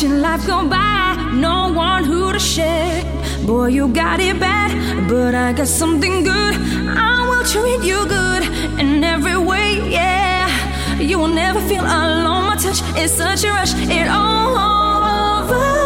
watching life go by, no one who to share. Boy, you got it bad, but I got something good. I will treat you good in every way, yeah. You will never feel alone. My touch is such a rush, it all overflows.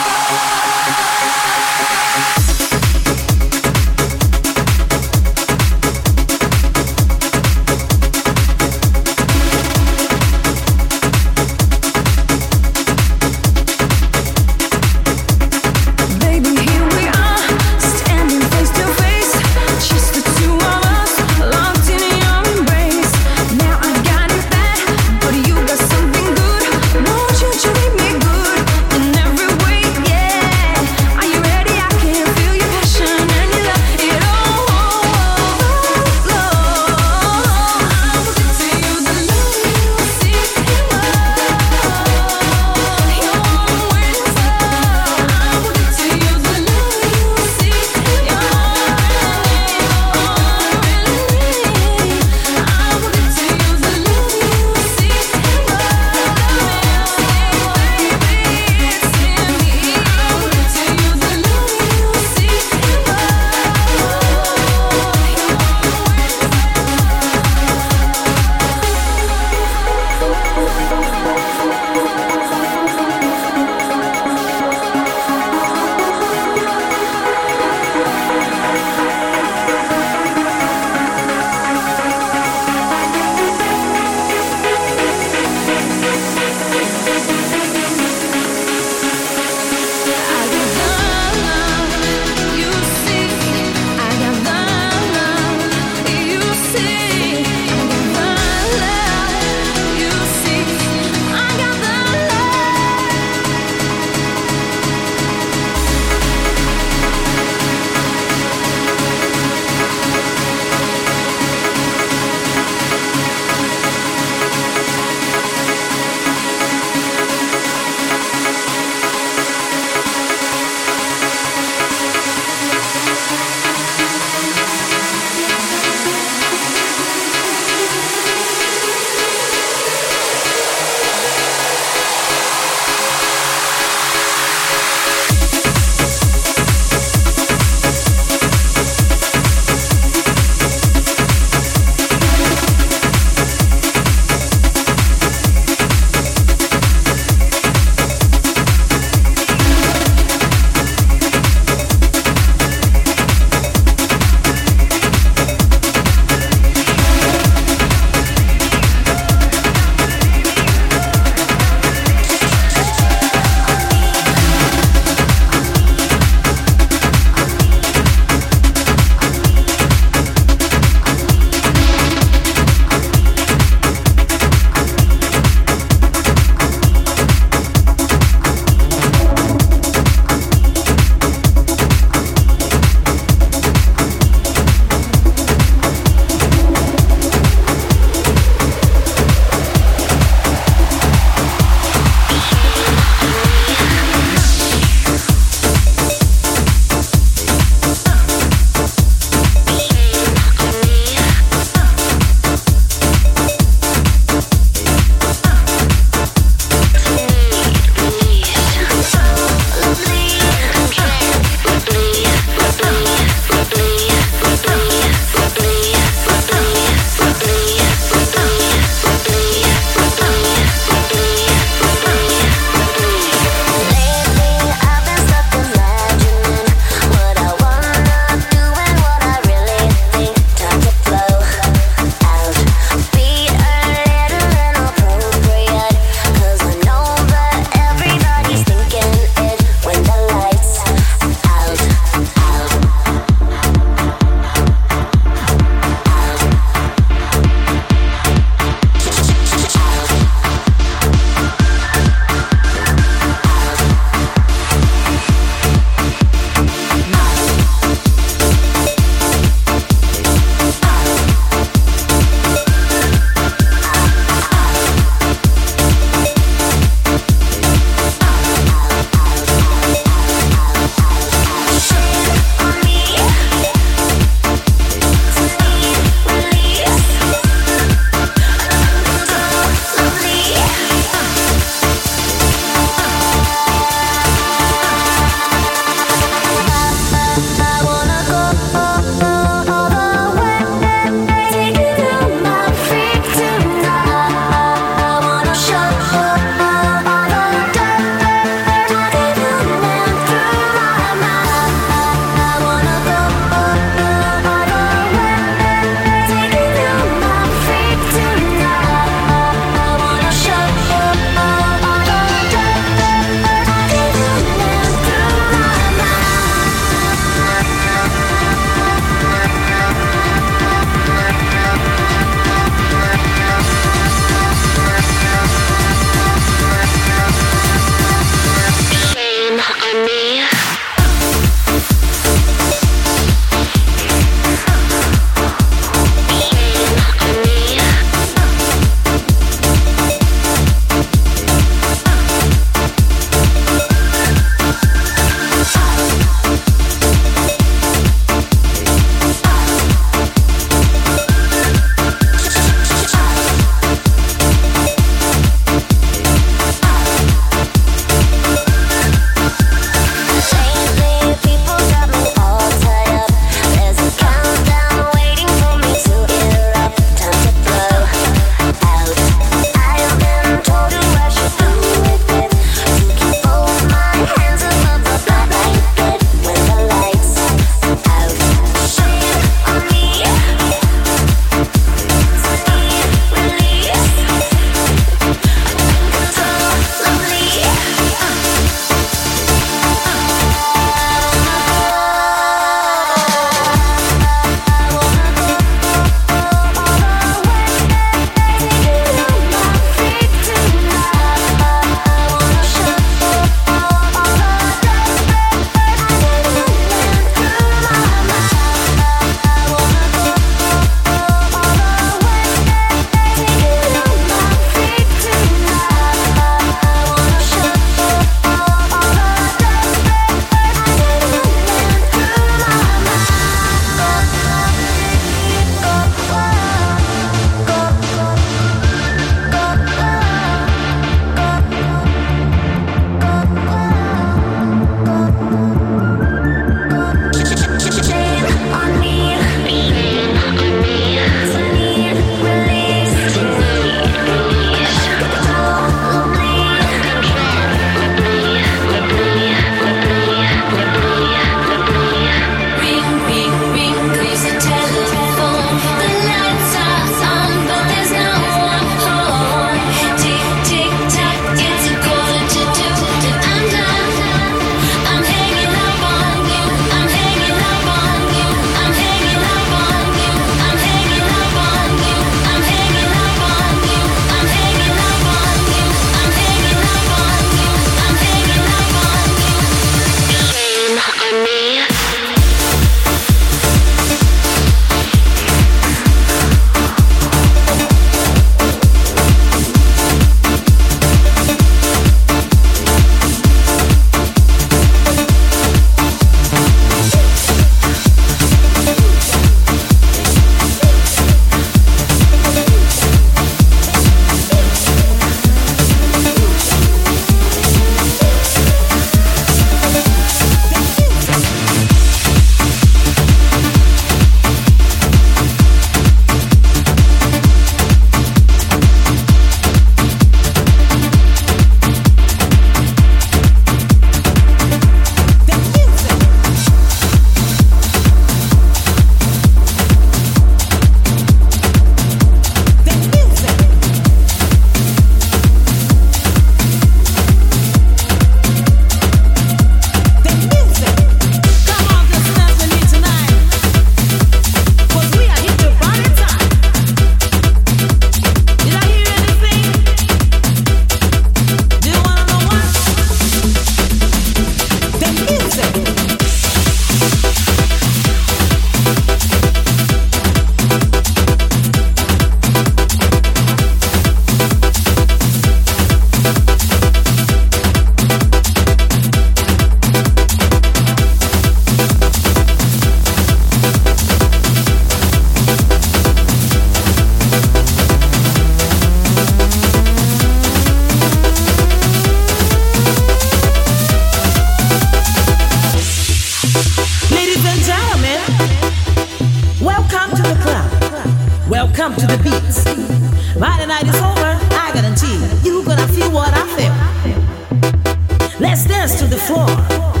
Dance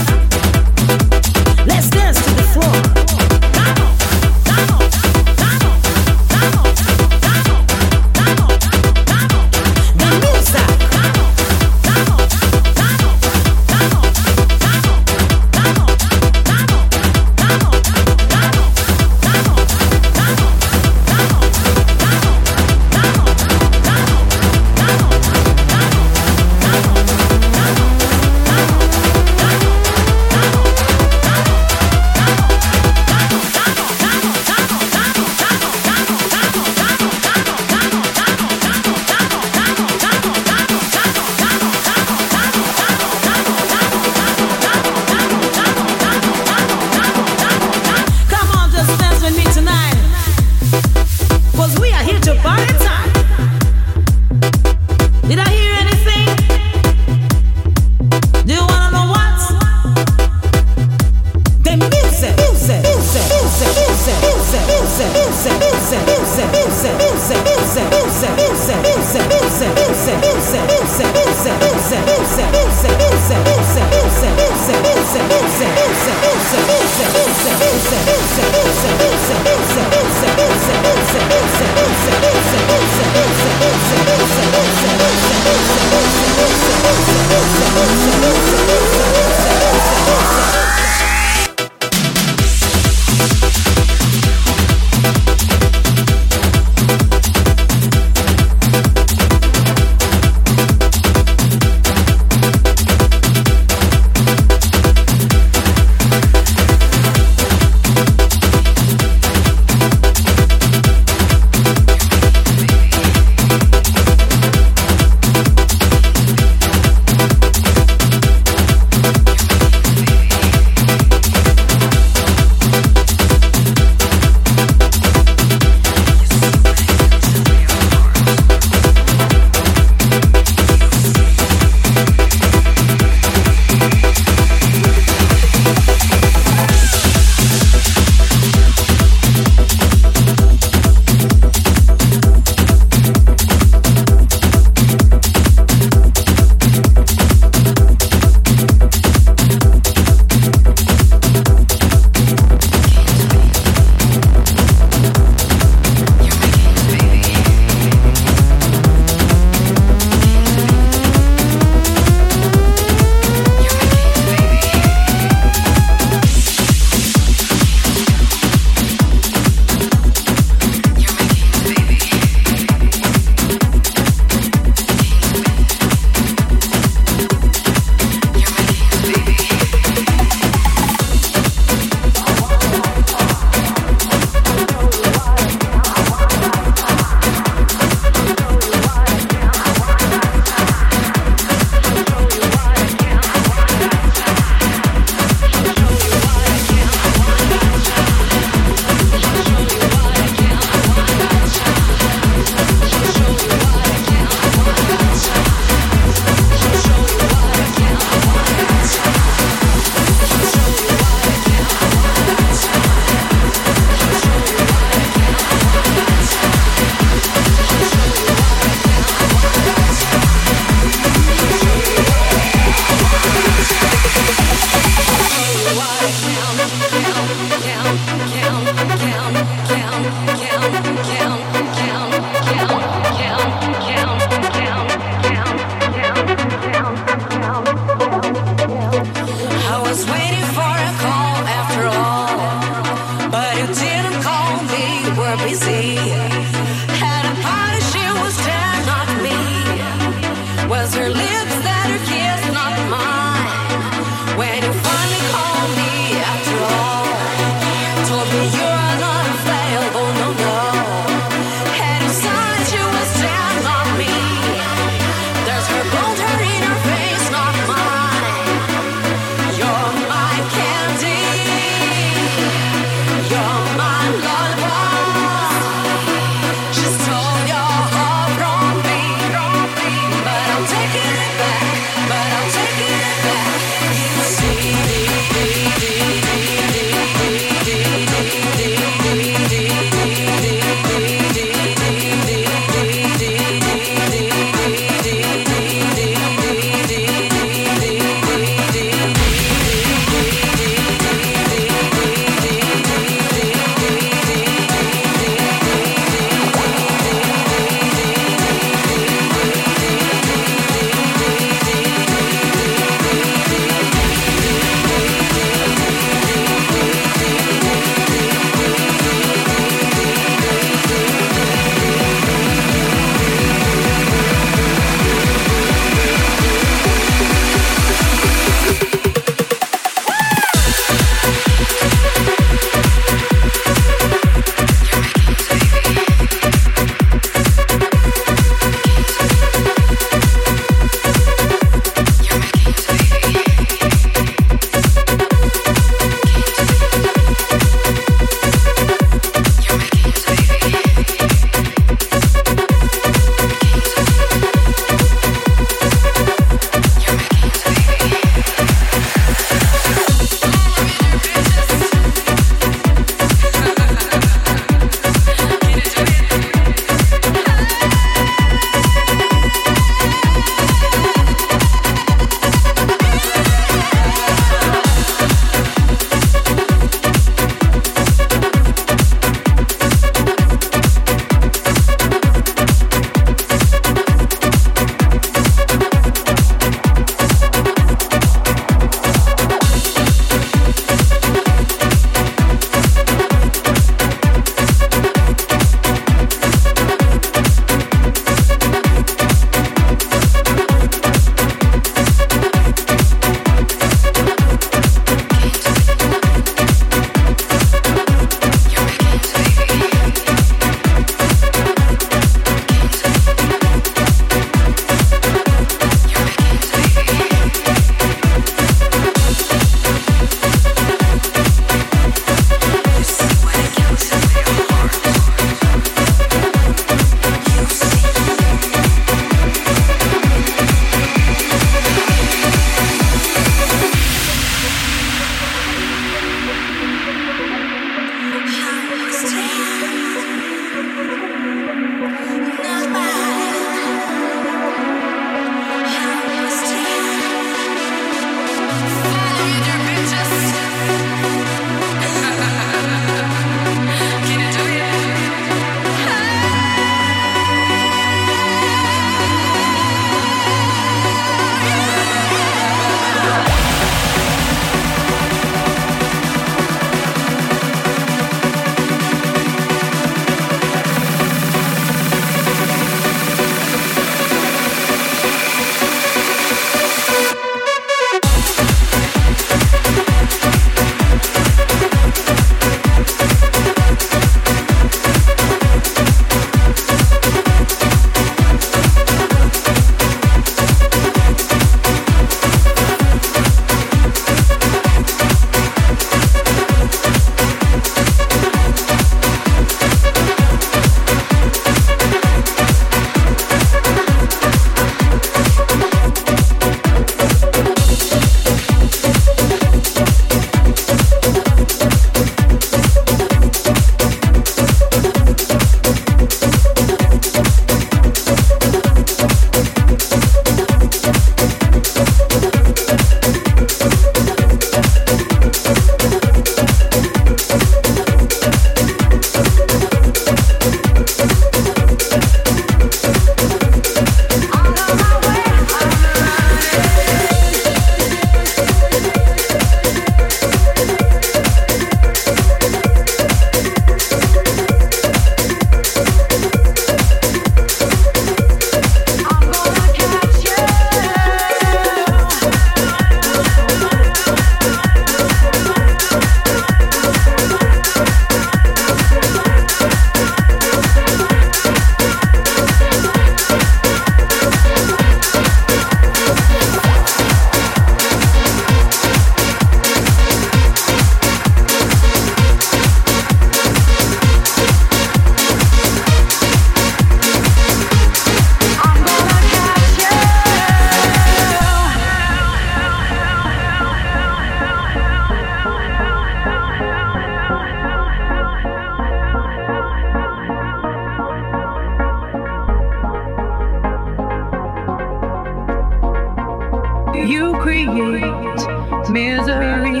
You create misery.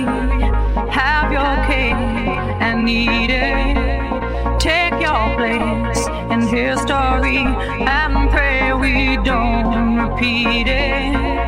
Have your cake and eat it. Take your place in history and pray we don't repeat it.